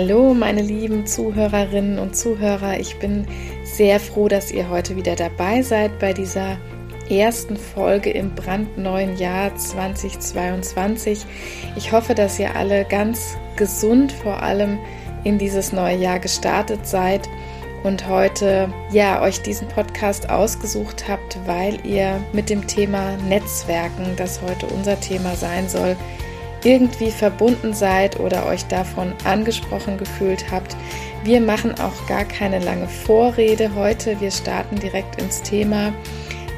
Hallo, meine lieben Zuhörerinnen und Zuhörer. Ich bin sehr froh, dass ihr heute wieder dabei seid bei dieser ersten Folge im brandneuen Jahr 2022. Ich hoffe, dass ihr alle ganz gesund vor allem in dieses neue Jahr gestartet seid und heute ja euch diesen Podcast ausgesucht habt, weil ihr mit dem Thema Netzwerken, das heute unser Thema sein soll, irgendwie verbunden seid oder euch davon angesprochen gefühlt habt. Wir machen auch gar keine lange Vorrede heute. Wir starten direkt ins Thema.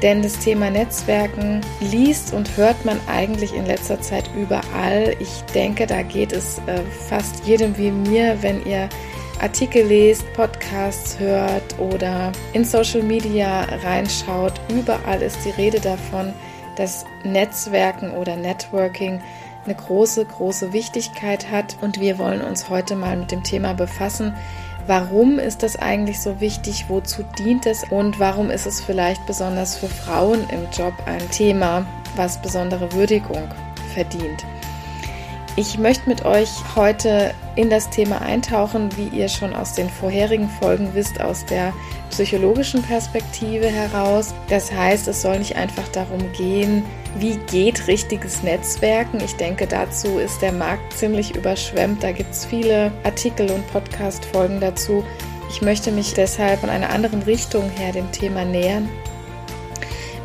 Denn das Thema Netzwerken liest und hört man eigentlich in letzter Zeit überall. Ich denke, da geht es äh, fast jedem wie mir, wenn ihr Artikel lest, Podcasts hört oder in Social Media reinschaut. Überall ist die Rede davon, dass Netzwerken oder Networking eine große, große Wichtigkeit hat. Und wir wollen uns heute mal mit dem Thema befassen. Warum ist das eigentlich so wichtig? Wozu dient es? Und warum ist es vielleicht besonders für Frauen im Job ein Thema, was besondere Würdigung verdient? Ich möchte mit euch heute in das Thema eintauchen, wie ihr schon aus den vorherigen Folgen wisst, aus der psychologischen Perspektive heraus. Das heißt, es soll nicht einfach darum gehen, wie geht richtiges Netzwerken. Ich denke, dazu ist der Markt ziemlich überschwemmt. Da gibt es viele Artikel und Podcast-Folgen dazu. Ich möchte mich deshalb in einer anderen Richtung her dem Thema nähern,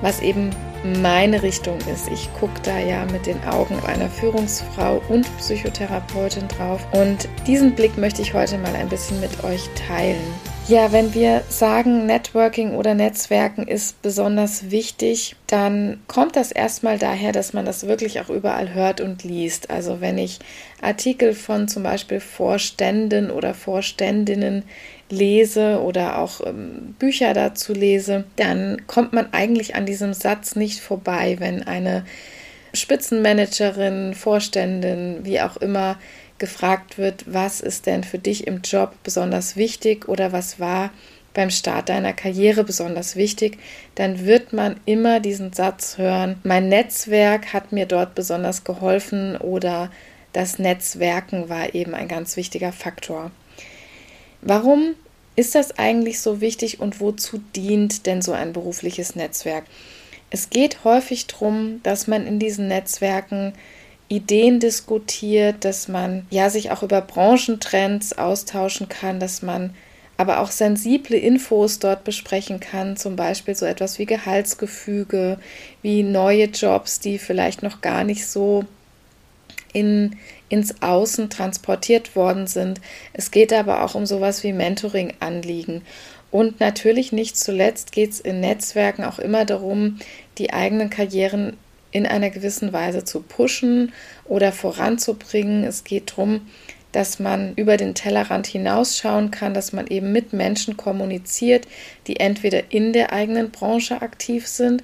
was eben meine Richtung ist. Ich gucke da ja mit den Augen einer Führungsfrau und Psychotherapeutin drauf. Und diesen Blick möchte ich heute mal ein bisschen mit euch teilen. Ja, wenn wir sagen, Networking oder Netzwerken ist besonders wichtig, dann kommt das erstmal daher, dass man das wirklich auch überall hört und liest. Also wenn ich Artikel von zum Beispiel Vorständen oder Vorständinnen lese oder auch ähm, Bücher dazu lese, dann kommt man eigentlich an diesem Satz nicht vorbei, wenn eine Spitzenmanagerin, Vorständin, wie auch immer, gefragt wird, was ist denn für dich im Job besonders wichtig oder was war beim Start deiner Karriere besonders wichtig, dann wird man immer diesen Satz hören, mein Netzwerk hat mir dort besonders geholfen oder das Netzwerken war eben ein ganz wichtiger Faktor. Warum ist das eigentlich so wichtig und wozu dient denn so ein berufliches Netzwerk? Es geht häufig darum, dass man in diesen Netzwerken Ideen diskutiert, dass man ja sich auch über Branchentrends austauschen kann, dass man aber auch sensible Infos dort besprechen kann, zum Beispiel so etwas wie Gehaltsgefüge, wie neue Jobs, die vielleicht noch gar nicht so in, ins Außen transportiert worden sind. Es geht aber auch um sowas wie Mentoring-Anliegen. Und natürlich nicht zuletzt geht es in Netzwerken auch immer darum, die eigenen Karrieren in einer gewissen Weise zu pushen oder voranzubringen. Es geht darum, dass man über den Tellerrand hinausschauen kann, dass man eben mit Menschen kommuniziert, die entweder in der eigenen Branche aktiv sind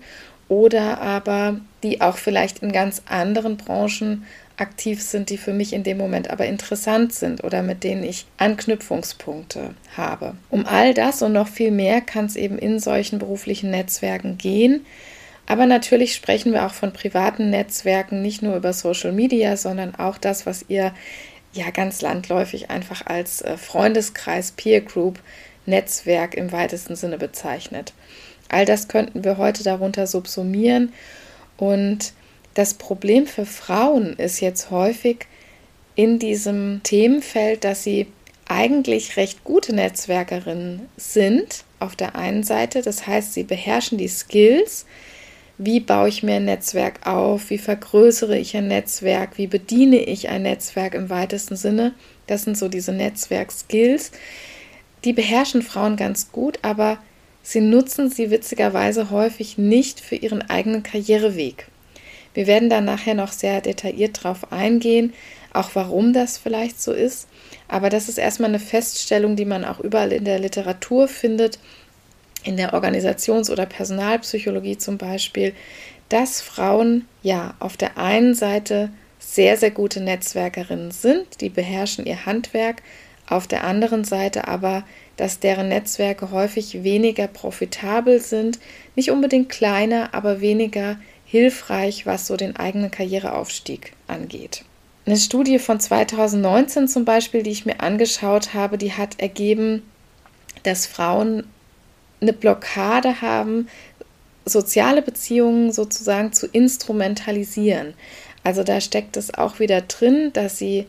oder aber die auch vielleicht in ganz anderen Branchen aktiv sind, die für mich in dem Moment aber interessant sind oder mit denen ich Anknüpfungspunkte habe. Um all das und noch viel mehr kann es eben in solchen beruflichen Netzwerken gehen. Aber natürlich sprechen wir auch von privaten Netzwerken, nicht nur über Social Media, sondern auch das, was ihr ja ganz landläufig einfach als äh, Freundeskreis, Peer Group, Netzwerk im weitesten Sinne bezeichnet. All das könnten wir heute darunter subsumieren. Und das Problem für Frauen ist jetzt häufig in diesem Themenfeld, dass sie eigentlich recht gute Netzwerkerinnen sind auf der einen Seite. Das heißt, sie beherrschen die Skills, wie baue ich mir ein Netzwerk auf, wie vergrößere ich ein Netzwerk, wie bediene ich ein Netzwerk im weitesten Sinne. Das sind so diese Netzwerk-Skills. Die beherrschen Frauen ganz gut, aber sie nutzen sie witzigerweise häufig nicht für ihren eigenen Karriereweg. Wir werden da nachher noch sehr detailliert drauf eingehen, auch warum das vielleicht so ist. Aber das ist erstmal eine Feststellung, die man auch überall in der Literatur findet, in der Organisations- oder Personalpsychologie zum Beispiel, dass Frauen ja auf der einen Seite sehr, sehr gute Netzwerkerinnen sind, die beherrschen ihr Handwerk, auf der anderen Seite aber, dass deren Netzwerke häufig weniger profitabel sind, nicht unbedingt kleiner, aber weniger hilfreich, was so den eigenen Karriereaufstieg angeht. Eine Studie von 2019 zum Beispiel, die ich mir angeschaut habe, die hat ergeben, dass Frauen eine Blockade haben, soziale Beziehungen sozusagen zu instrumentalisieren. Also da steckt es auch wieder drin, dass sie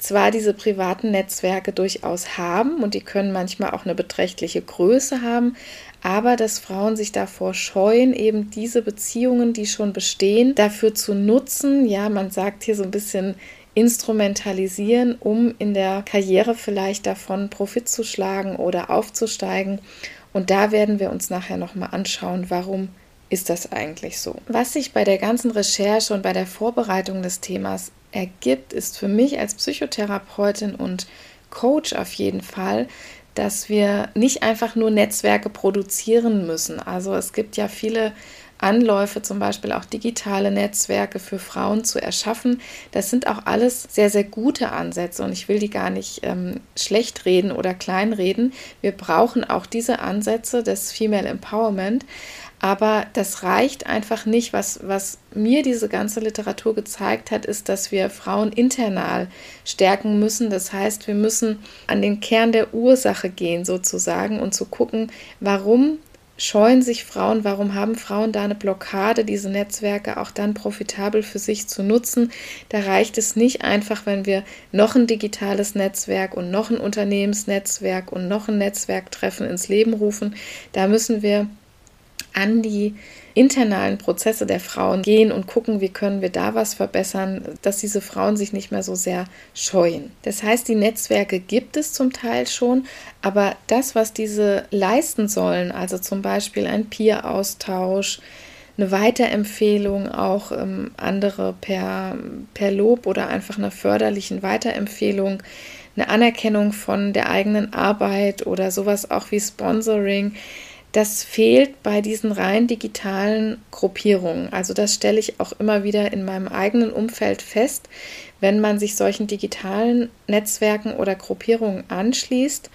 zwar diese privaten Netzwerke durchaus haben und die können manchmal auch eine beträchtliche Größe haben, aber dass Frauen sich davor scheuen, eben diese Beziehungen, die schon bestehen, dafür zu nutzen. Ja, man sagt hier so ein bisschen instrumentalisieren, um in der Karriere vielleicht davon Profit zu schlagen oder aufzusteigen. Und da werden wir uns nachher nochmal anschauen, warum ist das eigentlich so? Was sich bei der ganzen Recherche und bei der Vorbereitung des Themas ergibt, ist für mich als Psychotherapeutin und Coach auf jeden Fall, dass wir nicht einfach nur Netzwerke produzieren müssen. Also es gibt ja viele Anläufe, zum Beispiel auch digitale Netzwerke für Frauen zu erschaffen. Das sind auch alles sehr, sehr gute Ansätze und ich will die gar nicht ähm, schlecht reden oder kleinreden. Wir brauchen auch diese Ansätze des Female Empowerment. Aber das reicht einfach nicht. Was, was mir diese ganze Literatur gezeigt hat, ist, dass wir Frauen internal stärken müssen. Das heißt, wir müssen an den Kern der Ursache gehen sozusagen und zu gucken, warum scheuen sich Frauen, warum haben Frauen da eine Blockade, diese Netzwerke auch dann profitabel für sich zu nutzen. Da reicht es nicht einfach, wenn wir noch ein digitales Netzwerk und noch ein Unternehmensnetzwerk und noch ein Netzwerktreffen ins Leben rufen. Da müssen wir an die internalen Prozesse der Frauen gehen und gucken, wie können wir da was verbessern, dass diese Frauen sich nicht mehr so sehr scheuen. Das heißt, die Netzwerke gibt es zum Teil schon, aber das, was diese leisten sollen, also zum Beispiel ein Peer-Austausch, eine Weiterempfehlung, auch ähm, andere per, per Lob oder einfach einer förderlichen Weiterempfehlung, eine Anerkennung von der eigenen Arbeit oder sowas auch wie Sponsoring, das fehlt bei diesen rein digitalen Gruppierungen. Also das stelle ich auch immer wieder in meinem eigenen Umfeld fest, wenn man sich solchen digitalen Netzwerken oder Gruppierungen anschließt,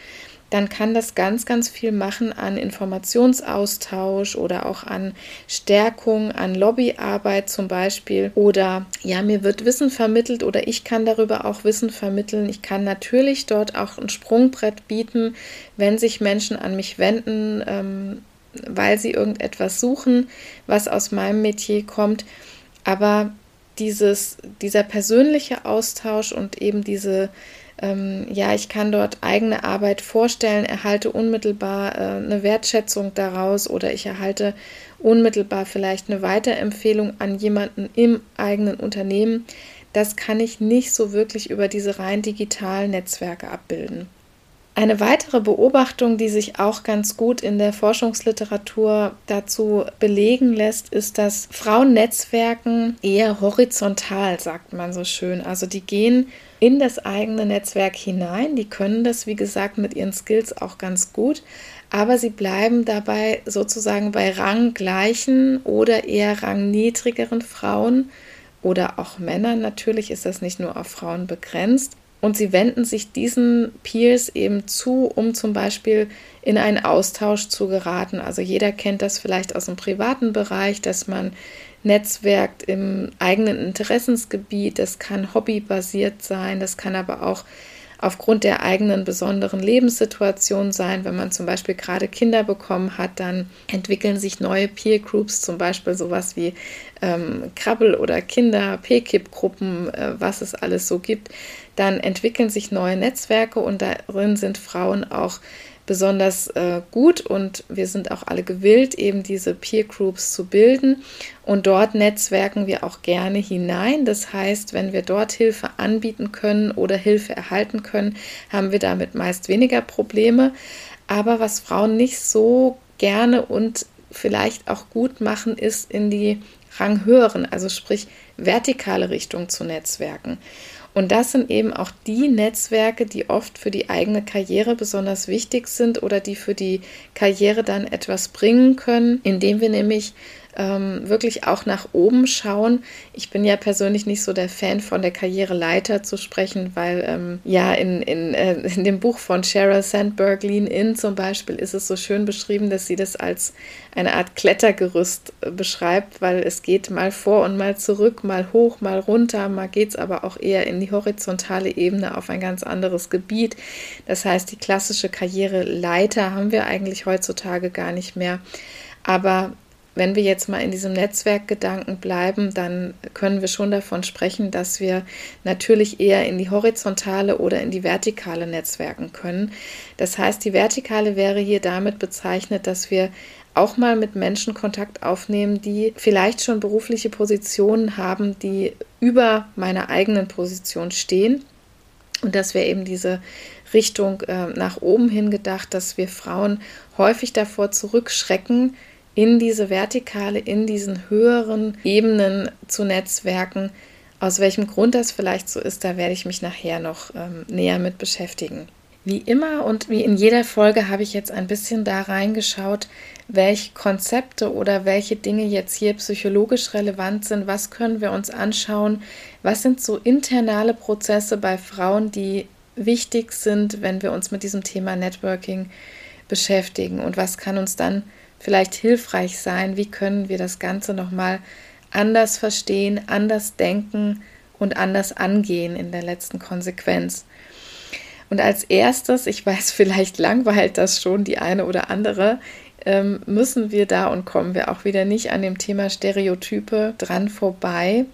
dann kann das ganz, ganz viel machen an Informationsaustausch oder auch an Stärkung, an Lobbyarbeit zum Beispiel. Oder ja, mir wird Wissen vermittelt oder ich kann darüber auch Wissen vermitteln. Ich kann natürlich dort auch ein Sprungbrett bieten, wenn sich Menschen an mich wenden, ähm, weil sie irgendetwas suchen, was aus meinem Metier kommt. Aber dieses, dieser persönliche Austausch und eben diese ähm, ja, ich kann dort eigene Arbeit vorstellen, erhalte unmittelbar äh, eine Wertschätzung daraus oder ich erhalte unmittelbar vielleicht eine Weiterempfehlung an jemanden im eigenen Unternehmen. Das kann ich nicht so wirklich über diese rein digitalen Netzwerke abbilden. Eine weitere Beobachtung, die sich auch ganz gut in der Forschungsliteratur dazu belegen lässt, ist, dass Frauennetzwerken eher horizontal, sagt man so schön. Also die gehen in das eigene Netzwerk hinein. Die können das, wie gesagt, mit ihren Skills auch ganz gut, aber sie bleiben dabei sozusagen bei ranggleichen oder eher rangniedrigeren Frauen oder auch Männern. Natürlich ist das nicht nur auf Frauen begrenzt. Und sie wenden sich diesen Peers eben zu, um zum Beispiel in einen Austausch zu geraten. Also jeder kennt das vielleicht aus dem privaten Bereich, dass man netzwerkt im eigenen Interessensgebiet. Das kann hobbybasiert sein, das kann aber auch aufgrund der eigenen besonderen Lebenssituation sein. Wenn man zum Beispiel gerade Kinder bekommen hat, dann entwickeln sich neue Peer Groups, zum Beispiel sowas wie ähm, Krabbel- oder Kinder-PKIP-Gruppen, äh, was es alles so gibt. Dann entwickeln sich neue Netzwerke und darin sind Frauen auch besonders äh, gut und wir sind auch alle gewillt, eben diese Peer Groups zu bilden und dort netzwerken wir auch gerne hinein. Das heißt, wenn wir dort Hilfe anbieten können oder Hilfe erhalten können, haben wir damit meist weniger Probleme. Aber was Frauen nicht so gerne und vielleicht auch gut machen, ist in die ranghöheren, also sprich vertikale Richtung zu netzwerken. Und das sind eben auch die Netzwerke, die oft für die eigene Karriere besonders wichtig sind oder die für die Karriere dann etwas bringen können, indem wir nämlich ähm, wirklich auch nach oben schauen. Ich bin ja persönlich nicht so der Fan von der Karriereleiter zu sprechen, weil ähm, ja in, in, äh, in dem Buch von Sheryl Sandberg, Lean In zum Beispiel, ist es so schön beschrieben, dass sie das als eine Art Klettergerüst äh, beschreibt, weil es geht mal vor und mal zurück, mal hoch, mal runter, mal geht es aber auch eher in die horizontale Ebene auf ein ganz anderes Gebiet. Das heißt, die klassische Karriereleiter haben wir eigentlich heutzutage gar nicht mehr. Aber wenn wir jetzt mal in diesem Netzwerkgedanken bleiben, dann können wir schon davon sprechen, dass wir natürlich eher in die horizontale oder in die vertikale Netzwerken können. Das heißt, die vertikale wäre hier damit bezeichnet, dass wir auch mal mit Menschen Kontakt aufnehmen, die vielleicht schon berufliche Positionen haben, die über meiner eigenen Position stehen. Und dass wir eben diese Richtung äh, nach oben hin gedacht, dass wir Frauen häufig davor zurückschrecken, in diese Vertikale, in diesen höheren Ebenen zu netzwerken. Aus welchem Grund das vielleicht so ist, da werde ich mich nachher noch ähm, näher mit beschäftigen. Wie immer und wie in jeder Folge habe ich jetzt ein bisschen da reingeschaut, welche Konzepte oder welche Dinge jetzt hier psychologisch relevant sind, was können wir uns anschauen, was sind so internale Prozesse bei Frauen, die wichtig sind, wenn wir uns mit diesem Thema Networking beschäftigen und was kann uns dann vielleicht hilfreich sein? Wie können wir das Ganze nochmal anders verstehen, anders denken und anders angehen in der letzten Konsequenz? Und als erstes, ich weiß, vielleicht langweilt das schon die eine oder andere, ähm, müssen wir da und kommen wir auch wieder nicht an dem Thema Stereotype dran vorbei.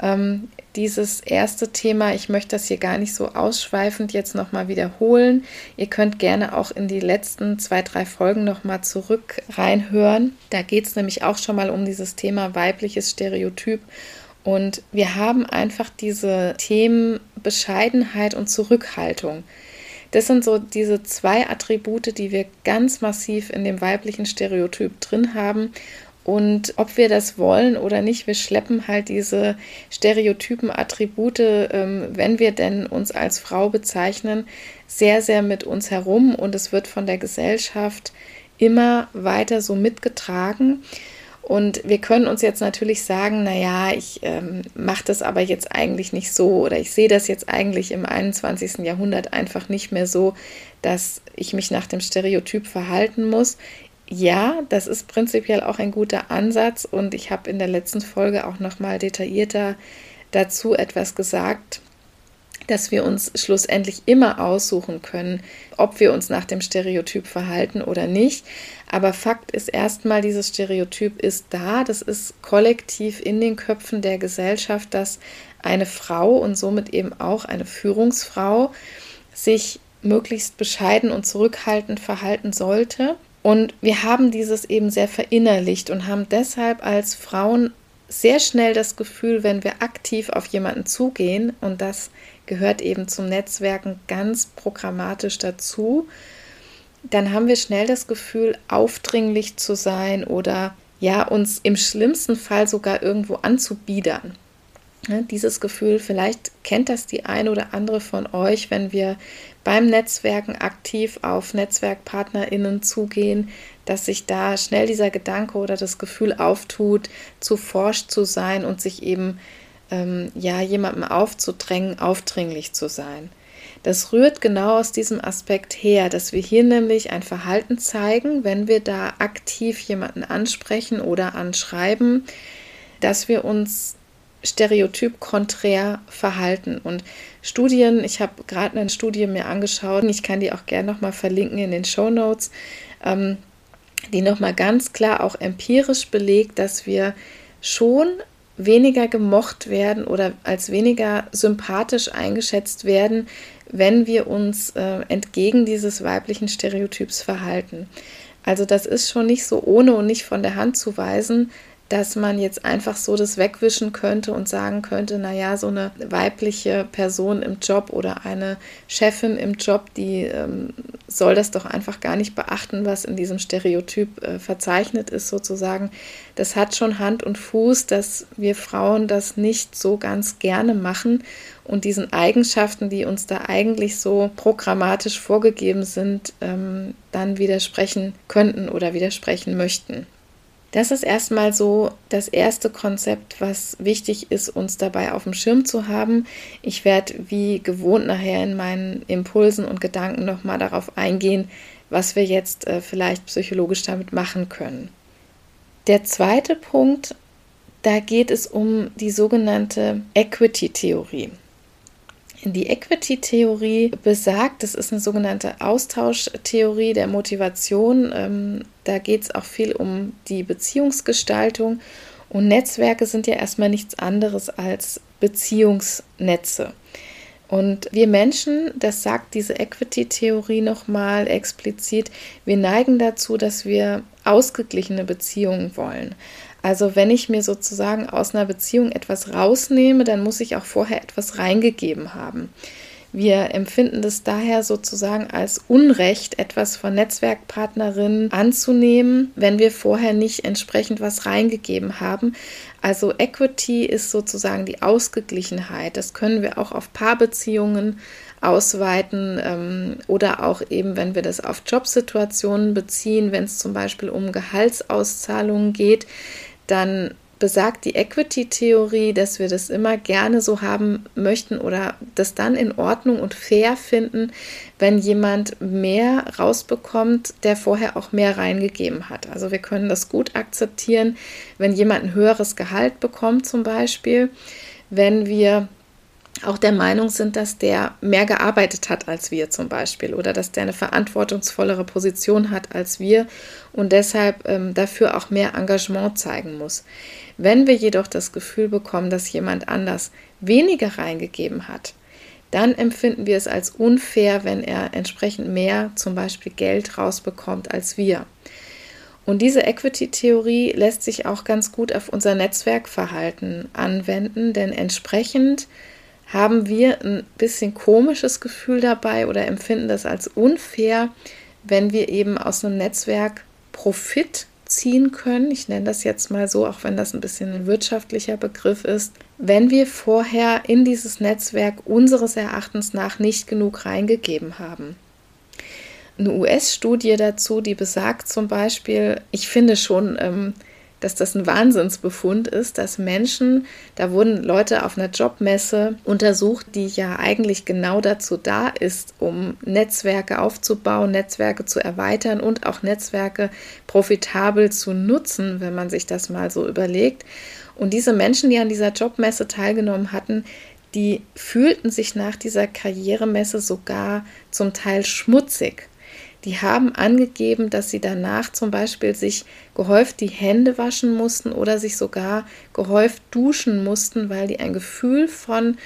Ähm, dieses erste Thema, ich möchte das hier gar nicht so ausschweifend jetzt nochmal wiederholen. Ihr könnt gerne auch in die letzten zwei, drei Folgen nochmal zurück reinhören. Da geht es nämlich auch schon mal um dieses Thema weibliches Stereotyp. Und wir haben einfach diese Themen Bescheidenheit und Zurückhaltung. Das sind so diese zwei Attribute, die wir ganz massiv in dem weiblichen Stereotyp drin haben und ob wir das wollen oder nicht, wir schleppen halt diese stereotypen Attribute, ähm, wenn wir denn uns als Frau bezeichnen, sehr, sehr mit uns herum und es wird von der Gesellschaft immer weiter so mitgetragen. Und wir können uns jetzt natürlich sagen, naja, ich ähm, mache das aber jetzt eigentlich nicht so oder ich sehe das jetzt eigentlich im 21. Jahrhundert einfach nicht mehr so, dass ich mich nach dem Stereotyp verhalten muss ja, das ist prinzipiell auch ein guter Ansatz und ich habe in der letzten Folge auch noch mal detaillierter dazu etwas gesagt, dass wir uns schlussendlich immer aussuchen können, ob wir uns nach dem Stereotyp verhalten oder nicht. Aber Fakt ist erstmal, dieses Stereotyp ist da, das ist kollektiv in den Köpfen der Gesellschaft, dass eine Frau und somit eben auch eine Führungsfrau sich möglichst bescheiden und zurückhaltend verhalten sollte und wir haben dieses eben sehr verinnerlicht und haben deshalb als Frauen sehr schnell das Gefühl, wenn wir aktiv auf jemanden zugehen, und das gehört eben zum Netzwerken ganz programmatisch dazu, dann haben wir schnell das Gefühl, aufdringlich zu sein oder ja, uns im schlimmsten Fall sogar irgendwo anzubiedern. Ne, dieses Gefühl, vielleicht kennt das die eine oder andere von euch, wenn wir beim Netzwerken aktiv auf NetzwerkpartnerInnen zugehen, dass sich da schnell dieser Gedanke oder das Gefühl auftut, zu forscht zu sein und sich eben ähm, ja jemandem aufzudrängen, aufdringlich zu sein. Das rührt genau aus diesem Aspekt her, dass wir hier nämlich ein Verhalten zeigen, wenn wir da aktiv jemanden ansprechen oder anschreiben, dass wir uns stereotyp konträr verhalten. Und Studien, ich habe gerade eine Studie mir angeschaut, ich kann die auch gerne nochmal verlinken in den Show Notes, ähm, die nochmal ganz klar auch empirisch belegt, dass wir schon weniger gemocht werden oder als weniger sympathisch eingeschätzt werden, wenn wir uns äh, entgegen dieses weiblichen Stereotyps verhalten. Also das ist schon nicht so ohne und nicht von der Hand zu weisen, dass man jetzt einfach so das wegwischen könnte und sagen könnte, naja, so eine weibliche Person im Job oder eine Chefin im Job, die ähm, soll das doch einfach gar nicht beachten, was in diesem Stereotyp äh, verzeichnet ist, sozusagen. Das hat schon Hand und Fuß, dass wir Frauen das nicht so ganz gerne machen und diesen Eigenschaften, die uns da eigentlich so programmatisch vorgegeben sind, ähm, dann widersprechen könnten oder widersprechen möchten. Das ist erstmal so das erste Konzept, was wichtig ist, uns dabei auf dem Schirm zu haben. Ich werde wie gewohnt nachher in meinen Impulsen und Gedanken nochmal darauf eingehen, was wir jetzt äh, vielleicht psychologisch damit machen können. Der zweite Punkt, da geht es um die sogenannte Equity-Theorie. Die Equity-Theorie besagt, das ist eine sogenannte Austauschtheorie der Motivation. Ähm, da geht es auch viel um die Beziehungsgestaltung. Und Netzwerke sind ja erstmal nichts anderes als Beziehungsnetze. Und wir Menschen, das sagt diese Equity-Theorie nochmal explizit, wir neigen dazu, dass wir ausgeglichene Beziehungen wollen. Also wenn ich mir sozusagen aus einer Beziehung etwas rausnehme, dann muss ich auch vorher etwas reingegeben haben. Wir empfinden das daher sozusagen als Unrecht, etwas von Netzwerkpartnerinnen anzunehmen, wenn wir vorher nicht entsprechend was reingegeben haben. Also Equity ist sozusagen die Ausgeglichenheit. Das können wir auch auf Paarbeziehungen ausweiten ähm, oder auch eben, wenn wir das auf Jobsituationen beziehen, wenn es zum Beispiel um Gehaltsauszahlungen geht, dann besagt die Equity-Theorie, dass wir das immer gerne so haben möchten oder das dann in Ordnung und fair finden, wenn jemand mehr rausbekommt, der vorher auch mehr reingegeben hat. Also wir können das gut akzeptieren, wenn jemand ein höheres Gehalt bekommt zum Beispiel, wenn wir auch der Meinung sind, dass der mehr gearbeitet hat als wir zum Beispiel oder dass der eine verantwortungsvollere Position hat als wir und deshalb ähm, dafür auch mehr Engagement zeigen muss. Wenn wir jedoch das Gefühl bekommen, dass jemand anders weniger reingegeben hat, dann empfinden wir es als unfair, wenn er entsprechend mehr zum Beispiel Geld rausbekommt als wir. Und diese Equity-Theorie lässt sich auch ganz gut auf unser Netzwerkverhalten anwenden, denn entsprechend haben wir ein bisschen komisches Gefühl dabei oder empfinden das als unfair, wenn wir eben aus einem Netzwerk Profit ziehen können. Ich nenne das jetzt mal so, auch wenn das ein bisschen ein wirtschaftlicher Begriff ist. Wenn wir vorher in dieses Netzwerk unseres Erachtens nach nicht genug reingegeben haben. Eine US-Studie dazu, die besagt zum Beispiel, ich finde schon ähm, dass das ein Wahnsinnsbefund ist, dass Menschen, da wurden Leute auf einer Jobmesse untersucht, die ja eigentlich genau dazu da ist, um Netzwerke aufzubauen, Netzwerke zu erweitern und auch Netzwerke profitabel zu nutzen, wenn man sich das mal so überlegt. Und diese Menschen, die an dieser Jobmesse teilgenommen hatten, die fühlten sich nach dieser Karrieremesse sogar zum Teil schmutzig die haben angegeben, dass sie danach zum Beispiel sich gehäuft die Hände waschen mussten oder sich sogar gehäuft duschen mussten, weil die ein Gefühl von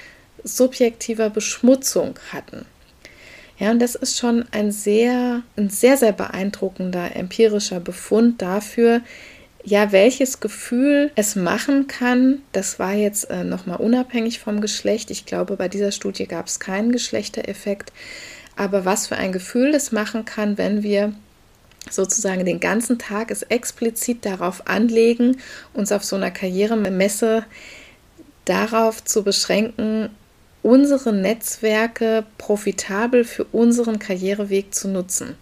subjektiver Beschmutzung hatten. Ja, und das ist schon ein sehr, ein sehr, sehr beeindruckender empirischer Befund dafür, ja, welches Gefühl es machen kann. Das war jetzt äh, nochmal unabhängig vom Geschlecht. Ich glaube, bei dieser Studie gab es keinen Geschlechtereffekt aber was für ein Gefühl das machen kann, wenn wir sozusagen den ganzen Tag es explizit darauf anlegen, uns auf so einer Karrieremesse darauf zu beschränken, unsere Netzwerke profitabel für unseren Karriereweg zu nutzen.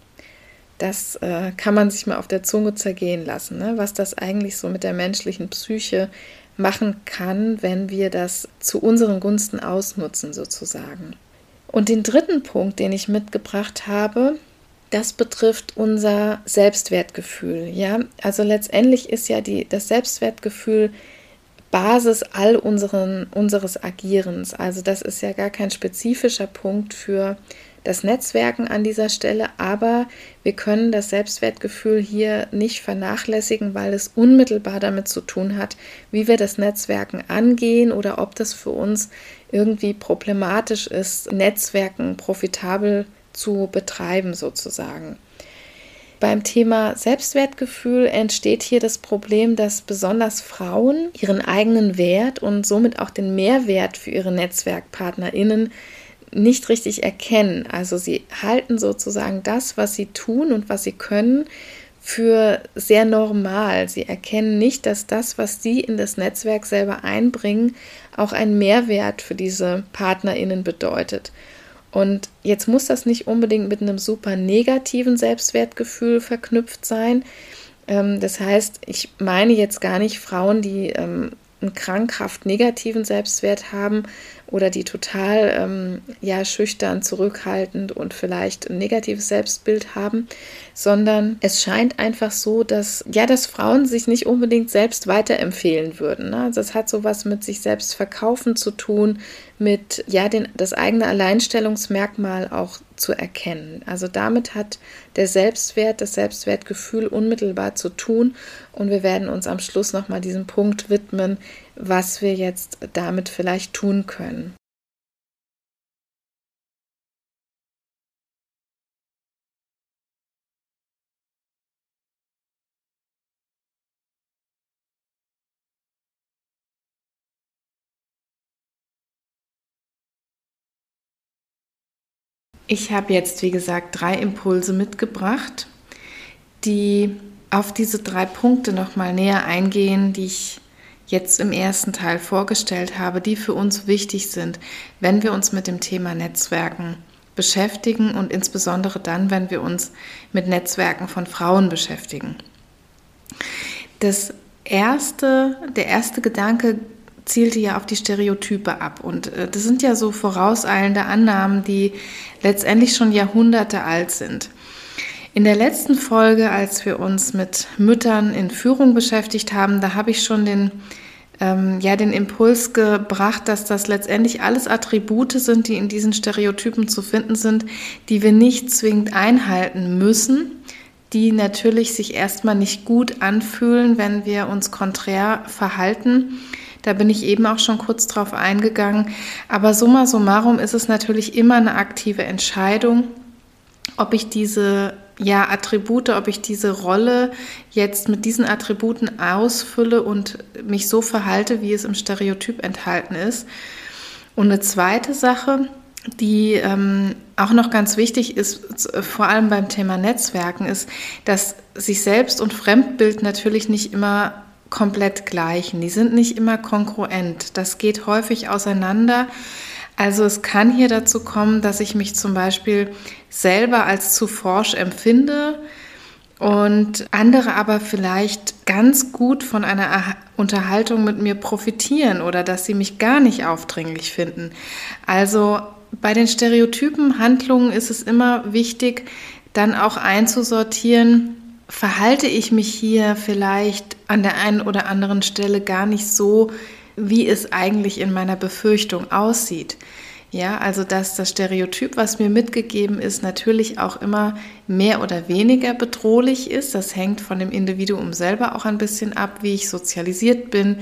Das äh, kann man sich mal auf der Zunge zergehen lassen, ne? was das eigentlich so mit der menschlichen Psyche machen kann, wenn wir das zu unseren Gunsten ausnutzen sozusagen. Und den dritten Punkt, den ich mitgebracht habe, das betrifft unser Selbstwertgefühl. Ja, also letztendlich ist ja die, das Selbstwertgefühl Basis all unseren, unseres Agierens. Also das ist ja gar kein spezifischer Punkt für das Netzwerken an dieser Stelle, aber wir können das Selbstwertgefühl hier nicht vernachlässigen, weil es unmittelbar damit zu tun hat, wie wir das Netzwerken angehen oder ob das für uns irgendwie problematisch ist, Netzwerken profitabel zu betreiben sozusagen. Beim Thema Selbstwertgefühl entsteht hier das Problem, dass besonders Frauen ihren eigenen Wert und somit auch den Mehrwert für ihre Netzwerkpartnerinnen nicht richtig erkennen. Also sie halten sozusagen das, was sie tun und was sie können, für sehr normal. Sie erkennen nicht, dass das, was sie in das Netzwerk selber einbringen, auch einen Mehrwert für diese Partnerinnen bedeutet. Und jetzt muss das nicht unbedingt mit einem super negativen Selbstwertgefühl verknüpft sein. Ähm, das heißt, ich meine jetzt gar nicht Frauen, die ähm, einen krankhaft negativen Selbstwert haben oder die total ähm, ja, schüchtern, zurückhaltend und vielleicht ein negatives Selbstbild haben, sondern es scheint einfach so, dass ja, dass Frauen sich nicht unbedingt selbst weiterempfehlen würden. Ne? Also das hat sowas mit sich selbst verkaufen zu tun, mit ja, den, das eigene Alleinstellungsmerkmal auch zu erkennen. Also damit hat der Selbstwert, das Selbstwertgefühl unmittelbar zu tun und wir werden uns am Schluss nochmal diesem Punkt widmen, was wir jetzt damit vielleicht tun können. Ich habe jetzt, wie gesagt, drei Impulse mitgebracht, die auf diese drei Punkte nochmal näher eingehen, die ich jetzt im ersten Teil vorgestellt habe, die für uns wichtig sind, wenn wir uns mit dem Thema Netzwerken beschäftigen und insbesondere dann, wenn wir uns mit Netzwerken von Frauen beschäftigen. Das erste, der erste Gedanke zielte ja auf die Stereotype ab. Und äh, das sind ja so vorauseilende Annahmen, die letztendlich schon Jahrhunderte alt sind. In der letzten Folge, als wir uns mit Müttern in Führung beschäftigt haben, da habe ich schon den, ähm, ja, den Impuls gebracht, dass das letztendlich alles Attribute sind, die in diesen Stereotypen zu finden sind, die wir nicht zwingend einhalten müssen, die natürlich sich erstmal nicht gut anfühlen, wenn wir uns konträr verhalten da bin ich eben auch schon kurz drauf eingegangen. Aber summa summarum ist es natürlich immer eine aktive Entscheidung, ob ich diese ja, Attribute, ob ich diese Rolle jetzt mit diesen Attributen ausfülle und mich so verhalte, wie es im Stereotyp enthalten ist. Und eine zweite Sache, die ähm, auch noch ganz wichtig ist, vor allem beim Thema Netzwerken, ist, dass sich Selbst- und Fremdbild natürlich nicht immer komplett gleichen. Die sind nicht immer konkurrent. Das geht häufig auseinander. Also es kann hier dazu kommen, dass ich mich zum Beispiel selber als zu forsch empfinde und andere aber vielleicht ganz gut von einer Unterhaltung mit mir profitieren oder dass sie mich gar nicht aufdringlich finden. Also bei den Stereotypen Handlungen ist es immer wichtig, dann auch einzusortieren, verhalte ich mich hier vielleicht an der einen oder anderen Stelle gar nicht so, wie es eigentlich in meiner Befürchtung aussieht. Ja, also dass das Stereotyp, was mir mitgegeben ist, natürlich auch immer mehr oder weniger bedrohlich ist. Das hängt von dem Individuum selber auch ein bisschen ab, wie ich sozialisiert bin,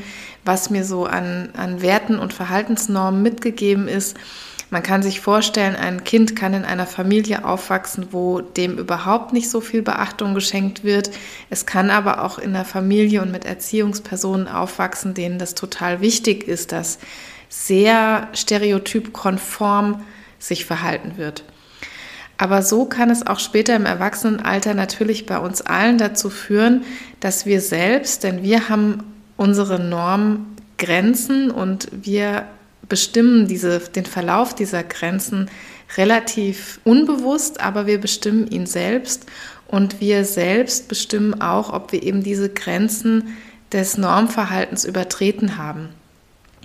was mir so an, an Werten und Verhaltensnormen mitgegeben ist. Man kann sich vorstellen, ein Kind kann in einer Familie aufwachsen, wo dem überhaupt nicht so viel Beachtung geschenkt wird. Es kann aber auch in einer Familie und mit Erziehungspersonen aufwachsen, denen das total wichtig ist, dass sehr stereotypkonform sich verhalten wird. Aber so kann es auch später im Erwachsenenalter natürlich bei uns allen dazu führen, dass wir selbst, denn wir haben unsere Normgrenzen und wir bestimmen diese, den Verlauf dieser Grenzen relativ unbewusst, aber wir bestimmen ihn selbst und wir selbst bestimmen auch, ob wir eben diese Grenzen des Normverhaltens übertreten haben.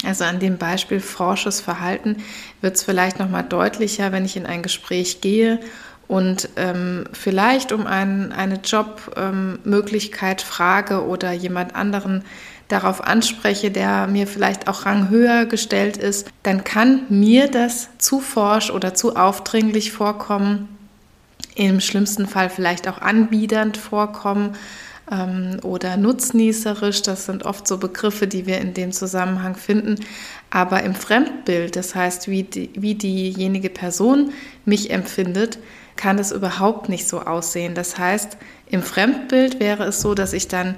Also an dem Beispiel forsches Verhalten wird es vielleicht noch mal deutlicher, wenn ich in ein Gespräch gehe und ähm, vielleicht um ein, eine Jobmöglichkeit ähm, frage oder jemand anderen darauf anspreche, der mir vielleicht auch ranghöher gestellt ist, dann kann mir das zu forsch oder zu aufdringlich vorkommen, im schlimmsten Fall vielleicht auch anbiedernd vorkommen ähm, oder nutznießerisch. Das sind oft so Begriffe, die wir in dem Zusammenhang finden. Aber im Fremdbild, das heißt, wie, die, wie diejenige Person mich empfindet, kann es überhaupt nicht so aussehen. Das heißt, im Fremdbild wäre es so, dass ich dann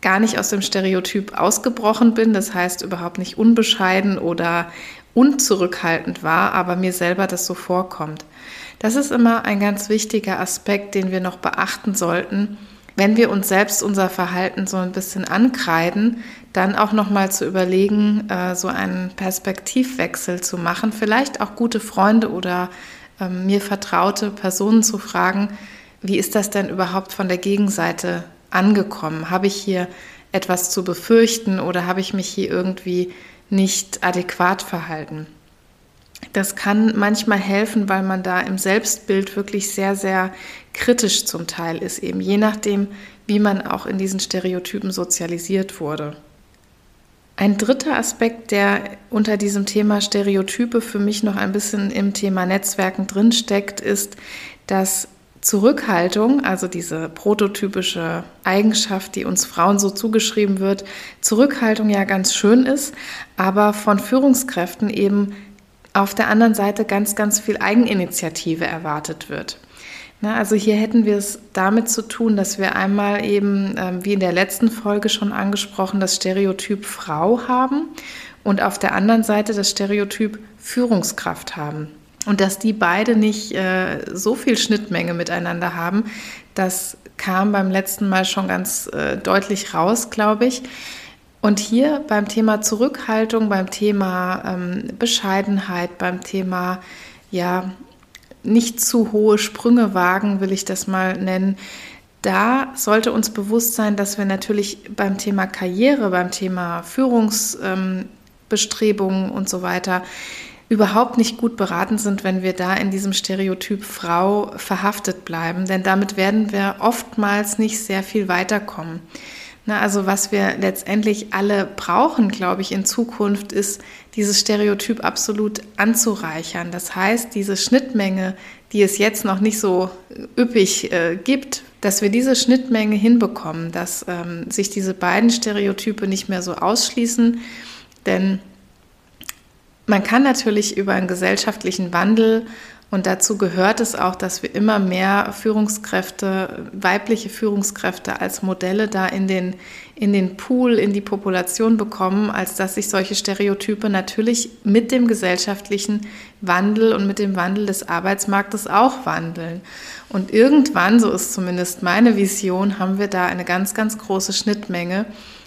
gar nicht aus dem Stereotyp ausgebrochen bin, das heißt überhaupt nicht unbescheiden oder unzurückhaltend war, aber mir selber das so vorkommt. Das ist immer ein ganz wichtiger Aspekt, den wir noch beachten sollten, wenn wir uns selbst unser Verhalten so ein bisschen ankreiden, dann auch noch mal zu überlegen, äh, so einen Perspektivwechsel zu machen, vielleicht auch gute Freunde oder ähm, mir vertraute Personen zu fragen, wie ist das denn überhaupt von der Gegenseite angekommen? Habe ich hier etwas zu befürchten oder habe ich mich hier irgendwie nicht adäquat verhalten? Das kann manchmal helfen, weil man da im Selbstbild wirklich sehr, sehr kritisch zum Teil ist, eben je nachdem, wie man auch in diesen Stereotypen sozialisiert wurde. Ein dritter Aspekt, der unter diesem Thema Stereotype für mich noch ein bisschen im Thema Netzwerken drinsteckt, ist, dass Zurückhaltung, also diese prototypische Eigenschaft, die uns Frauen so zugeschrieben wird, Zurückhaltung ja ganz schön ist, aber von Führungskräften eben auf der anderen Seite ganz, ganz viel Eigeninitiative erwartet wird. Na, also hier hätten wir es damit zu tun, dass wir einmal eben, ähm, wie in der letzten Folge schon angesprochen, das Stereotyp Frau haben und auf der anderen Seite das Stereotyp Führungskraft haben. Und dass die beide nicht äh, so viel Schnittmenge miteinander haben, das kam beim letzten Mal schon ganz äh, deutlich raus, glaube ich. Und hier beim Thema Zurückhaltung, beim Thema ähm, Bescheidenheit, beim Thema ja nicht zu hohe Sprünge wagen, will ich das mal nennen, da sollte uns bewusst sein, dass wir natürlich beim Thema Karriere, beim Thema Führungsbestrebungen ähm, und so weiter überhaupt nicht gut beraten sind, wenn wir da in diesem Stereotyp Frau verhaftet bleiben, denn damit werden wir oftmals nicht sehr viel weiterkommen. Na, also was wir letztendlich alle brauchen, glaube ich, in Zukunft, ist dieses Stereotyp absolut anzureichern. Das heißt, diese Schnittmenge, die es jetzt noch nicht so üppig äh, gibt, dass wir diese Schnittmenge hinbekommen, dass ähm, sich diese beiden Stereotype nicht mehr so ausschließen. Denn man kann natürlich über einen gesellschaftlichen Wandel und dazu gehört es auch, dass wir immer mehr Führungskräfte, weibliche Führungskräfte als Modelle da in den, in den Pool, in die Population bekommen, als dass sich solche Stereotype natürlich mit dem gesellschaftlichen Wandel und mit dem Wandel des Arbeitsmarktes auch wandeln. Und irgendwann, so ist zumindest meine Vision, haben wir da eine ganz, ganz große Schnittmenge,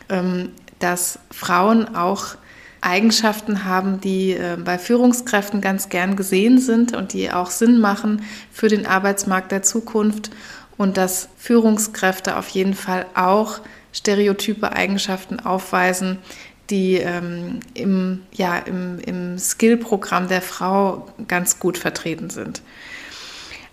ähm, dass Frauen auch Eigenschaften haben, die äh, bei Führungskräften ganz gern gesehen sind und die auch Sinn machen für den Arbeitsmarkt der Zukunft und dass Führungskräfte auf jeden Fall auch stereotype Eigenschaften aufweisen, die ähm, im, ja, im, im Skill-Programm der Frau ganz gut vertreten sind.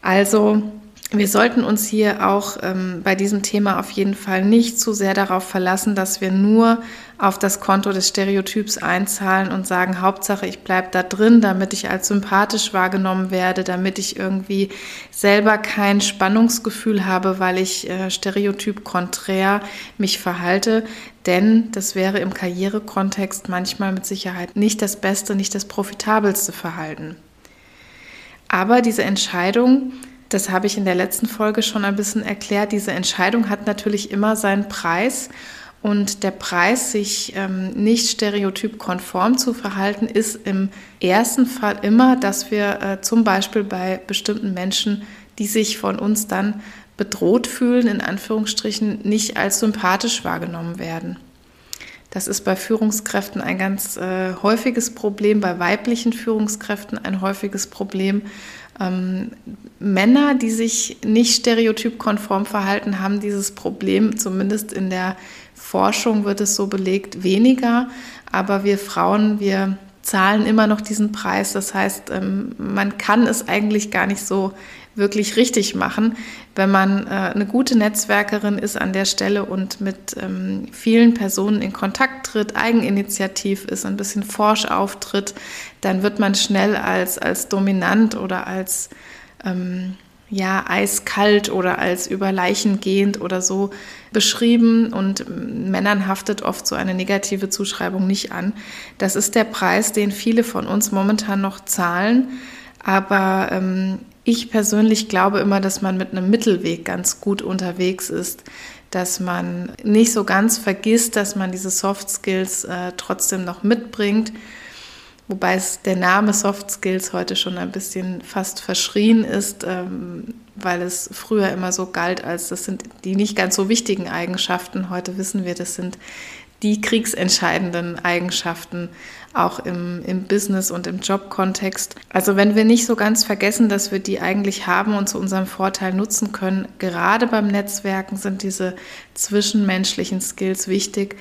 Also wir sollten uns hier auch ähm, bei diesem Thema auf jeden Fall nicht zu sehr darauf verlassen, dass wir nur auf das Konto des Stereotyps einzahlen und sagen, Hauptsache ich bleibe da drin, damit ich als sympathisch wahrgenommen werde, damit ich irgendwie selber kein Spannungsgefühl habe, weil ich äh, stereotyp konträr mich verhalte. Denn das wäre im Karrierekontext manchmal mit Sicherheit nicht das beste, nicht das profitabelste Verhalten. Aber diese Entscheidung, das habe ich in der letzten Folge schon ein bisschen erklärt. Diese Entscheidung hat natürlich immer seinen Preis. Und der Preis, sich ähm, nicht stereotypkonform zu verhalten, ist im ersten Fall immer, dass wir äh, zum Beispiel bei bestimmten Menschen, die sich von uns dann bedroht fühlen, in Anführungsstrichen, nicht als sympathisch wahrgenommen werden. Das ist bei Führungskräften ein ganz äh, häufiges Problem, bei weiblichen Führungskräften ein häufiges Problem, ähm, Männer, die sich nicht stereotypkonform verhalten, haben dieses Problem, zumindest in der Forschung wird es so belegt, weniger. Aber wir Frauen, wir zahlen immer noch diesen Preis. Das heißt, ähm, man kann es eigentlich gar nicht so wirklich richtig machen, wenn man äh, eine gute Netzwerkerin ist an der Stelle und mit ähm, vielen Personen in Kontakt tritt, eigeninitiativ ist, ein bisschen forsch auftritt, dann wird man schnell als, als dominant oder als ähm, ja, eiskalt oder als über Leichen gehend oder so beschrieben und Männern haftet oft so eine negative Zuschreibung nicht an. Das ist der Preis, den viele von uns momentan noch zahlen. Aber ähm, ich persönlich glaube immer, dass man mit einem Mittelweg ganz gut unterwegs ist, dass man nicht so ganz vergisst, dass man diese Soft Skills äh, trotzdem noch mitbringt. wobei es der Name Soft Skills heute schon ein bisschen fast verschrien ist, ähm, weil es früher immer so galt, als das sind die nicht ganz so wichtigen Eigenschaften. Heute wissen wir, das sind die kriegsentscheidenden Eigenschaften auch im, im Business- und im Jobkontext. Also wenn wir nicht so ganz vergessen, dass wir die eigentlich haben und zu unserem Vorteil nutzen können, gerade beim Netzwerken sind diese zwischenmenschlichen Skills wichtig,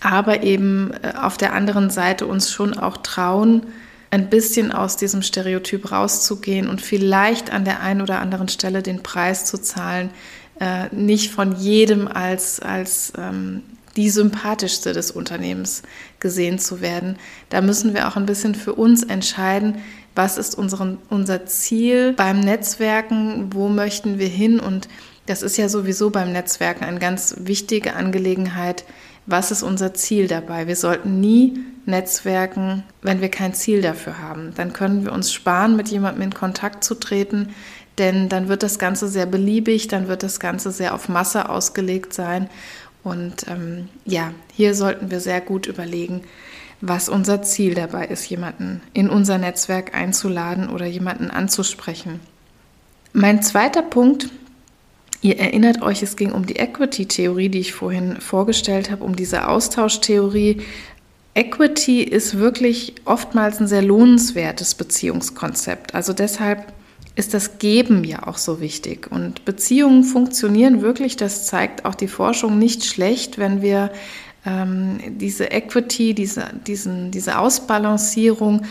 aber eben äh, auf der anderen Seite uns schon auch trauen, ein bisschen aus diesem Stereotyp rauszugehen und vielleicht an der einen oder anderen Stelle den Preis zu zahlen, äh, nicht von jedem als, als ähm, die sympathischste des Unternehmens gesehen zu werden. Da müssen wir auch ein bisschen für uns entscheiden, was ist unseren, unser Ziel beim Netzwerken, wo möchten wir hin und das ist ja sowieso beim Netzwerken eine ganz wichtige Angelegenheit. Was ist unser Ziel dabei? Wir sollten nie netzwerken, wenn wir kein Ziel dafür haben. Dann können wir uns sparen, mit jemandem in Kontakt zu treten, denn dann wird das Ganze sehr beliebig, dann wird das Ganze sehr auf Masse ausgelegt sein und ähm, ja, hier sollten wir sehr gut überlegen, was unser Ziel dabei ist, jemanden in unser Netzwerk einzuladen oder jemanden anzusprechen. Mein zweiter Punkt, ihr erinnert euch, es ging um die Equity-Theorie, die ich vorhin vorgestellt habe, um diese Austauschtheorie. Equity ist wirklich oftmals ein sehr lohnenswertes Beziehungskonzept. Also deshalb ist das Geben ja auch so wichtig. Und Beziehungen funktionieren wirklich, das zeigt auch die Forschung nicht schlecht, wenn wir ähm, diese Equity, diese, diesen, diese Ausbalancierung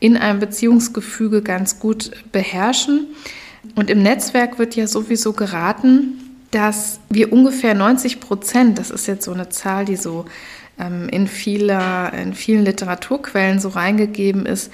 in einem Beziehungsgefüge ganz gut beherrschen. Und im Netzwerk wird ja sowieso geraten, dass wir ungefähr 90 Prozent, das ist jetzt so eine Zahl, die so ähm, in, vieler, in vielen Literaturquellen so reingegeben ist,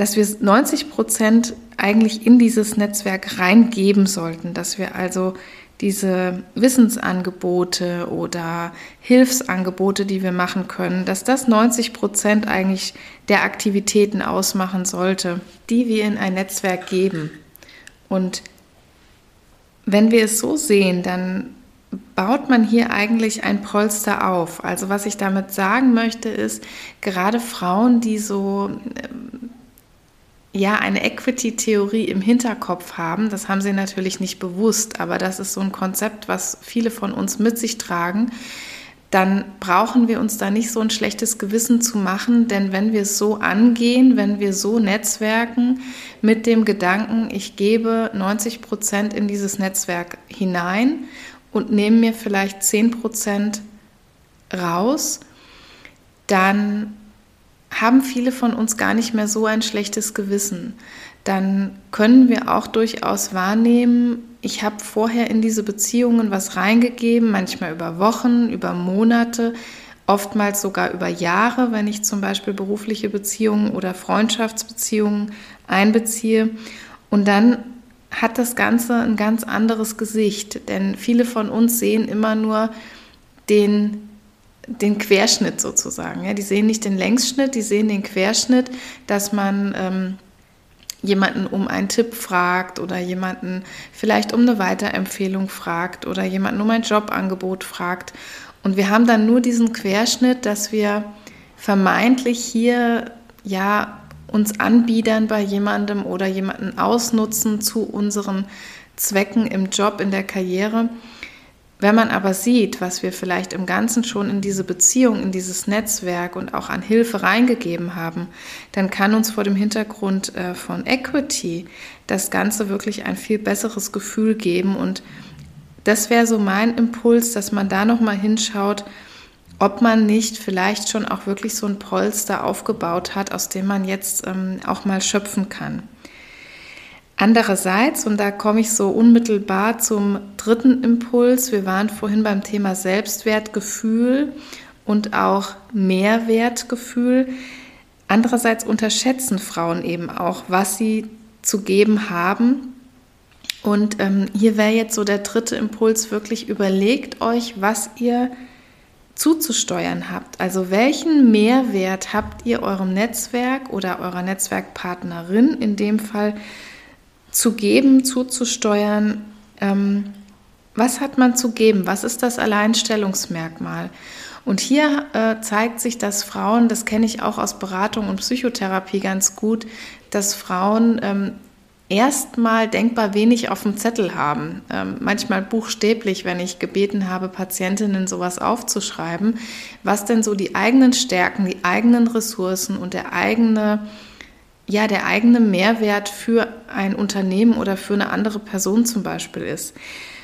dass wir 90 Prozent eigentlich in dieses Netzwerk reingeben sollten, dass wir also diese Wissensangebote oder Hilfsangebote, die wir machen können, dass das 90 Prozent eigentlich der Aktivitäten ausmachen sollte, die wir in ein Netzwerk geben. Und wenn wir es so sehen, dann baut man hier eigentlich ein Polster auf. Also was ich damit sagen möchte, ist, gerade Frauen, die so ja eine Equity-Theorie im Hinterkopf haben. Das haben sie natürlich nicht bewusst, aber das ist so ein Konzept, was viele von uns mit sich tragen. Dann brauchen wir uns da nicht so ein schlechtes Gewissen zu machen, denn wenn wir es so angehen, wenn wir so netzwerken mit dem Gedanken, ich gebe 90 Prozent in dieses Netzwerk hinein und nehme mir vielleicht 10 Prozent raus, dann haben viele von uns gar nicht mehr so ein schlechtes Gewissen. Dann können wir auch durchaus wahrnehmen, ich habe vorher in diese Beziehungen was reingegeben, manchmal über Wochen, über Monate, oftmals sogar über Jahre, wenn ich zum Beispiel berufliche Beziehungen oder Freundschaftsbeziehungen einbeziehe. Und dann hat das Ganze ein ganz anderes Gesicht, denn viele von uns sehen immer nur den den Querschnitt sozusagen. Ja, die sehen nicht den Längsschnitt, die sehen den Querschnitt, dass man ähm, jemanden um einen Tipp fragt oder jemanden vielleicht um eine Weiterempfehlung fragt oder jemanden um ein Jobangebot fragt. Und wir haben dann nur diesen Querschnitt, dass wir vermeintlich hier ja uns anbiedern bei jemandem oder jemanden ausnutzen zu unseren Zwecken im Job, in der Karriere. Wenn man aber sieht, was wir vielleicht im Ganzen schon in diese Beziehung, in dieses Netzwerk und auch an Hilfe reingegeben haben, dann kann uns vor dem Hintergrund äh, von Equity das Ganze wirklich ein viel besseres Gefühl geben. Und das wäre so mein Impuls, dass man da nochmal hinschaut, ob man nicht vielleicht schon auch wirklich so ein Polster aufgebaut hat, aus dem man jetzt ähm, auch mal schöpfen kann. Andererseits, und da komme ich so unmittelbar zum dritten Impuls, wir waren vorhin beim Thema Selbstwertgefühl und auch Mehrwertgefühl. Andererseits unterschätzen Frauen eben auch, was sie zu geben haben. Und ähm, hier wäre jetzt so der dritte Impuls, wirklich überlegt euch, was ihr zuzusteuern habt. Also welchen Mehrwert habt ihr eurem Netzwerk oder eurer Netzwerkpartnerin in dem Fall zu geben, zuzusteuern. Ähm, was hat man zu geben? Was ist das Alleinstellungsmerkmal? Und hier äh, zeigt sich, dass Frauen, das kenne ich auch aus Beratung und Psychotherapie ganz gut, dass Frauen ähm, erstmal denkbar wenig auf dem Zettel haben. Ähm, manchmal buchstäblich, wenn ich gebeten habe, Patientinnen sowas aufzuschreiben, was denn so die eigenen Stärken, die eigenen Ressourcen und der eigene, ja, der eigene Mehrwert für ein Unternehmen oder für eine andere Person zum Beispiel ist.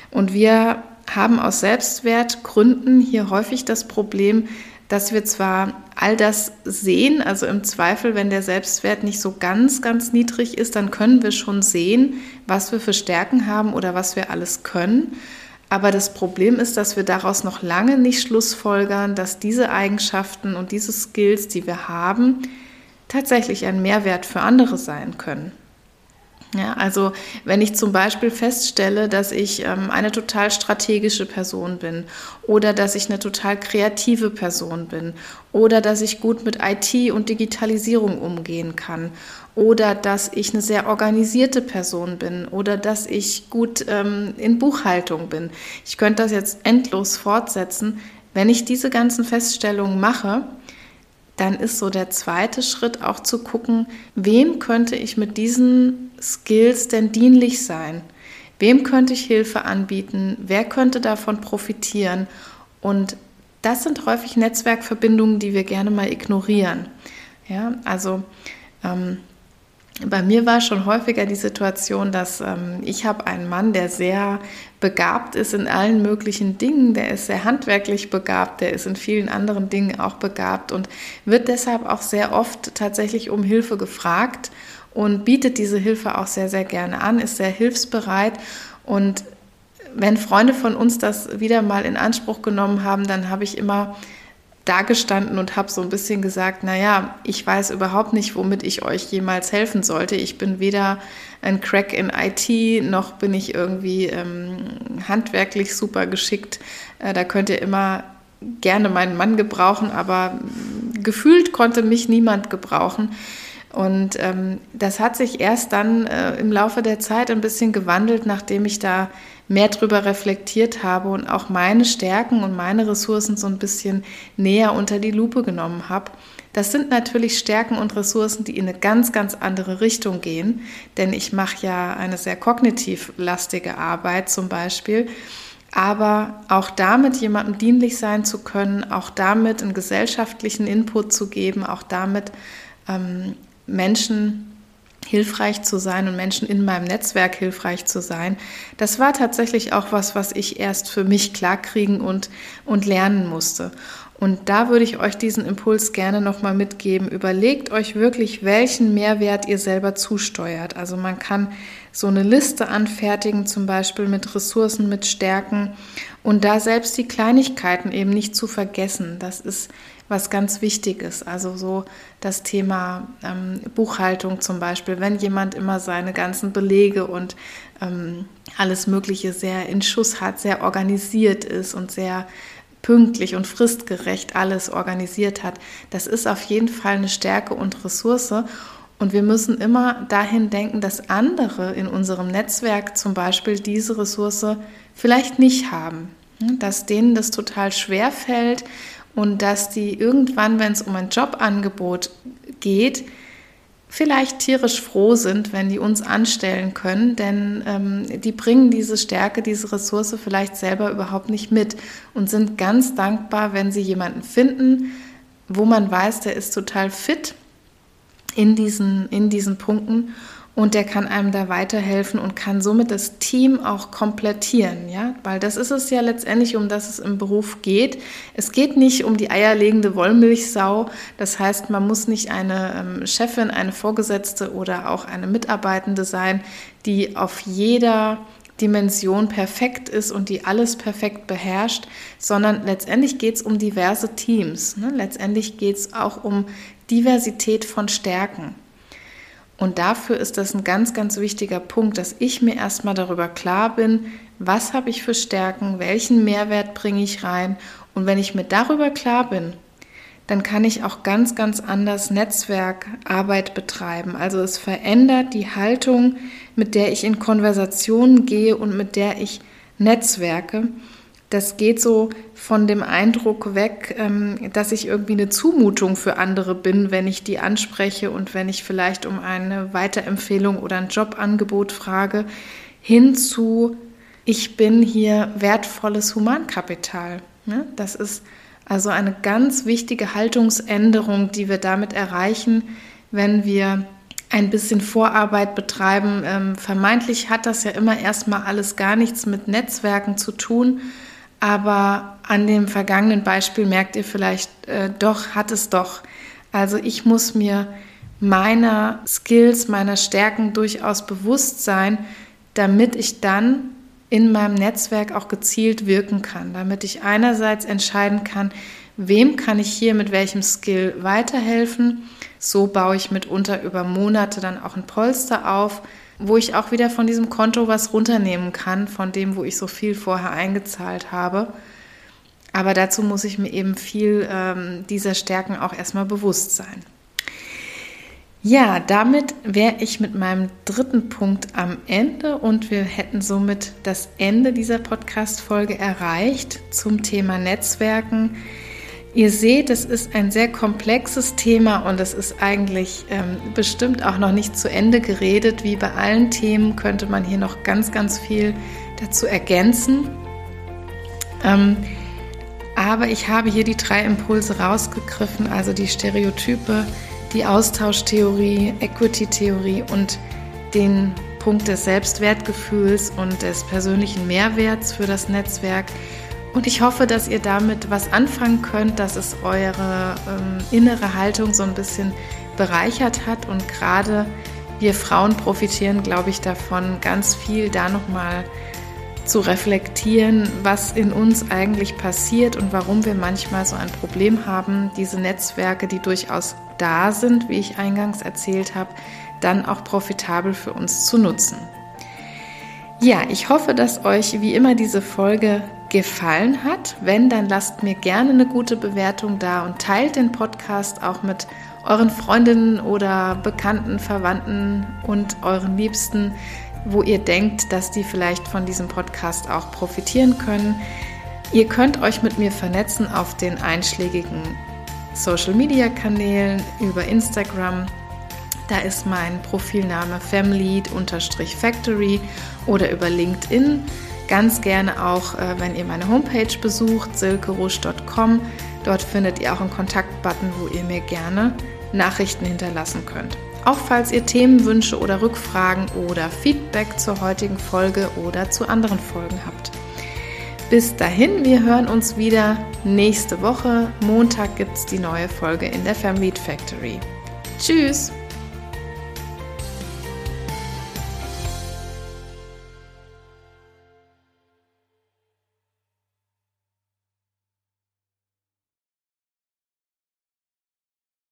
Und wir haben aus Selbstwertgründen hier häufig das Problem, dass wir zwar all das sehen, also im Zweifel, wenn der Selbstwert nicht so ganz, ganz niedrig ist, dann können wir schon sehen, was wir für Stärken haben oder was wir alles können. Aber das Problem ist, dass wir daraus noch lange nicht schlussfolgern, dass diese Eigenschaften und diese Skills, die wir haben, tatsächlich ein Mehrwert für andere sein können. Ja, also wenn ich zum Beispiel feststelle, dass ich ähm, eine total strategische Person bin oder dass ich eine total kreative Person bin oder dass ich gut mit IT und Digitalisierung umgehen kann oder dass ich eine sehr organisierte Person bin oder dass ich gut ähm, in Buchhaltung bin. Ich könnte das jetzt endlos fortsetzen. Wenn ich diese ganzen Feststellungen mache, dann ist so der zweite Schritt auch zu gucken, wem könnte ich mit diesen Skills denn dienlich sein? Wem könnte ich Hilfe anbieten? Wer könnte davon profitieren? Und das sind häufig Netzwerkverbindungen, die wir gerne mal ignorieren. Ja, also ähm, bei mir war schon häufiger die Situation, dass ähm, ich habe einen Mann, der sehr begabt ist in allen möglichen Dingen, der ist sehr handwerklich begabt, der ist in vielen anderen Dingen auch begabt und wird deshalb auch sehr oft tatsächlich um Hilfe gefragt und bietet diese Hilfe auch sehr, sehr gerne an, ist sehr hilfsbereit. Und wenn Freunde von uns das wieder mal in Anspruch genommen haben, dann habe ich immer dagestanden und habe so ein bisschen gesagt, naja, ich weiß überhaupt nicht, womit ich euch jemals helfen sollte. Ich bin weder ein Crack in IT, noch bin ich irgendwie ähm, handwerklich super geschickt. Äh, da könnt ihr immer gerne meinen Mann gebrauchen, aber gefühlt konnte mich niemand gebrauchen. Und ähm, das hat sich erst dann äh, im Laufe der Zeit ein bisschen gewandelt, nachdem ich da mehr drüber reflektiert habe und auch meine Stärken und meine Ressourcen so ein bisschen näher unter die Lupe genommen habe. Das sind natürlich Stärken und Ressourcen, die in eine ganz, ganz andere Richtung gehen, denn ich mache ja eine sehr kognitiv lastige Arbeit zum Beispiel. Aber auch damit jemandem dienlich sein zu können, auch damit einen gesellschaftlichen Input zu geben, auch damit ähm, Menschen hilfreich zu sein und Menschen in meinem Netzwerk hilfreich zu sein, das war tatsächlich auch was, was ich erst für mich klarkriegen und, und lernen musste. Und da würde ich euch diesen Impuls gerne nochmal mitgeben. Überlegt euch wirklich, welchen Mehrwert ihr selber zusteuert. Also man kann so eine Liste anfertigen, zum Beispiel mit Ressourcen, mit Stärken und da selbst die Kleinigkeiten eben nicht zu vergessen. Das ist was ganz wichtig ist. Also so das Thema ähm, Buchhaltung zum Beispiel, wenn jemand immer seine ganzen Belege und ähm, alles Mögliche sehr in Schuss hat, sehr organisiert ist und sehr pünktlich und fristgerecht alles organisiert hat, das ist auf jeden Fall eine Stärke und Ressource. Und wir müssen immer dahin denken, dass andere in unserem Netzwerk zum Beispiel diese Ressource vielleicht nicht haben. Dass denen das total schwer fällt und dass die irgendwann, wenn es um ein Jobangebot geht, vielleicht tierisch froh sind, wenn die uns anstellen können, denn ähm, die bringen diese Stärke, diese Ressource vielleicht selber überhaupt nicht mit und sind ganz dankbar, wenn sie jemanden finden, wo man weiß, der ist total fit in diesen, in diesen Punkten und der kann einem da weiterhelfen und kann somit das Team auch komplettieren, ja, weil das ist es ja letztendlich, um das es im Beruf geht. Es geht nicht um die eierlegende Wollmilchsau, das heißt, man muss nicht eine ähm, Chefin, eine Vorgesetzte oder auch eine Mitarbeitende sein, die auf jeder Dimension perfekt ist und die alles perfekt beherrscht, sondern letztendlich geht es um diverse Teams. Ne? Letztendlich geht es auch um Diversität von Stärken. Und dafür ist das ein ganz, ganz wichtiger Punkt, dass ich mir erstmal darüber klar bin, was habe ich für Stärken, welchen Mehrwert bringe ich rein. Und wenn ich mir darüber klar bin, dann kann ich auch ganz, ganz anders Netzwerkarbeit betreiben. Also es verändert die Haltung, mit der ich in Konversationen gehe und mit der ich netzwerke. Das geht so von dem Eindruck weg, ähm, dass ich irgendwie eine Zumutung für andere bin, wenn ich die anspreche und wenn ich vielleicht um eine Weiterempfehlung oder ein Jobangebot frage, hin zu, ich bin hier wertvolles Humankapital. Ne? Das ist also eine ganz wichtige Haltungsänderung, die wir damit erreichen, wenn wir ein bisschen Vorarbeit betreiben. Ähm, vermeintlich hat das ja immer erstmal alles gar nichts mit Netzwerken zu tun, aber an dem vergangenen Beispiel merkt ihr vielleicht, äh, doch, hat es doch. Also ich muss mir meiner Skills, meiner Stärken durchaus bewusst sein, damit ich dann in meinem Netzwerk auch gezielt wirken kann, damit ich einerseits entscheiden kann, wem kann ich hier mit welchem Skill weiterhelfen. So baue ich mitunter über Monate dann auch ein Polster auf wo ich auch wieder von diesem Konto was runternehmen kann, von dem, wo ich so viel vorher eingezahlt habe. Aber dazu muss ich mir eben viel ähm, dieser Stärken auch erstmal bewusst sein. Ja, damit wäre ich mit meinem dritten Punkt am Ende und wir hätten somit das Ende dieser Podcast-Folge erreicht zum Thema Netzwerken. Ihr seht, es ist ein sehr komplexes Thema und es ist eigentlich ähm, bestimmt auch noch nicht zu Ende geredet. Wie bei allen Themen könnte man hier noch ganz, ganz viel dazu ergänzen. Ähm, aber ich habe hier die drei Impulse rausgegriffen, also die Stereotype, die Austauschtheorie, Equity-Theorie und den Punkt des Selbstwertgefühls und des persönlichen Mehrwerts für das Netzwerk. Und ich hoffe, dass ihr damit was anfangen könnt, dass es eure ähm, innere Haltung so ein bisschen bereichert hat. Und gerade wir Frauen profitieren, glaube ich, davon, ganz viel da nochmal zu reflektieren, was in uns eigentlich passiert und warum wir manchmal so ein Problem haben, diese Netzwerke, die durchaus da sind, wie ich eingangs erzählt habe, dann auch profitabel für uns zu nutzen. Ja, ich hoffe, dass euch wie immer diese Folge gefallen hat. Wenn, dann lasst mir gerne eine gute Bewertung da und teilt den Podcast auch mit euren Freundinnen oder Bekannten, Verwandten und euren Liebsten, wo ihr denkt, dass die vielleicht von diesem Podcast auch profitieren können. Ihr könnt euch mit mir vernetzen auf den einschlägigen Social-Media-Kanälen über Instagram. Da ist mein Profilname family-factory oder über LinkedIn. Ganz gerne auch, äh, wenn ihr meine Homepage besucht, silkerusch.com. Dort findet ihr auch einen Kontaktbutton, wo ihr mir gerne Nachrichten hinterlassen könnt. Auch falls ihr Themenwünsche oder Rückfragen oder Feedback zur heutigen Folge oder zu anderen Folgen habt. Bis dahin, wir hören uns wieder nächste Woche. Montag gibt es die neue Folge in der Family Factory. Tschüss!